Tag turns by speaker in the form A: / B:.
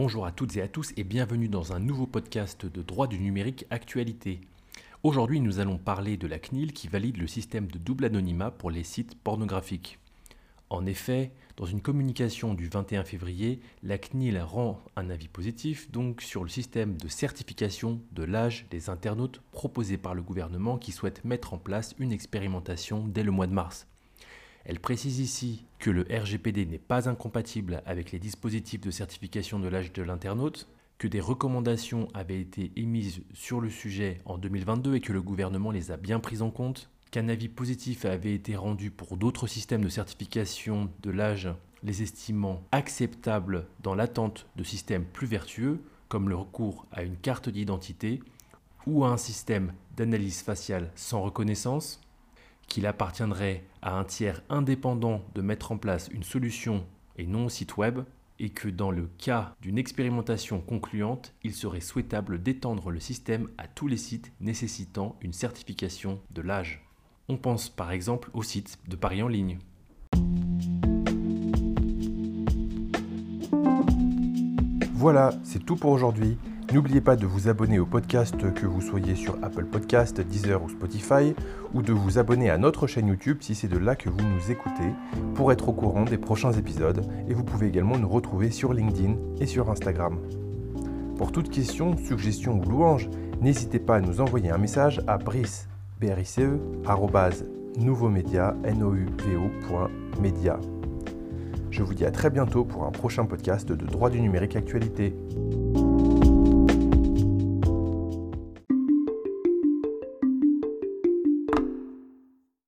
A: Bonjour à toutes et à tous et bienvenue dans un nouveau podcast de droit du numérique actualité. Aujourd'hui nous allons parler de la CNIL qui valide le système de double anonymat pour les sites pornographiques. En effet, dans une communication du 21 février, la CNIL rend un avis positif donc sur le système de certification de l'âge des internautes proposé par le gouvernement qui souhaite mettre en place une expérimentation dès le mois de mars. Elle précise ici le RGPD n'est pas incompatible avec les dispositifs de certification de l'âge de l'internaute, que des recommandations avaient été émises sur le sujet en 2022 et que le gouvernement les a bien prises en compte, qu'un avis positif avait été rendu pour d'autres systèmes de certification de l'âge, les estimant acceptables dans l'attente de systèmes plus vertueux, comme le recours à une carte d'identité ou à un système d'analyse faciale sans reconnaissance, qu'il appartiendrait à un tiers indépendant de mettre en place une solution et non au site web, et que dans le cas d'une expérimentation concluante, il serait souhaitable d'étendre le système à tous les sites nécessitant une certification de l'âge. On pense par exemple aux sites de paris en ligne.
B: Voilà, c'est tout pour aujourd'hui. N'oubliez pas de vous abonner au podcast que vous soyez sur Apple Podcast, Deezer ou Spotify, ou de vous abonner à notre chaîne YouTube si c'est de là que vous nous écoutez, pour être au courant des prochains épisodes, et vous pouvez également nous retrouver sur LinkedIn et sur Instagram. Pour toute question, suggestion ou louange, n'hésitez pas à nous envoyer un message à brice, brice, Je vous dis à très bientôt pour un prochain podcast de droit du numérique actualité.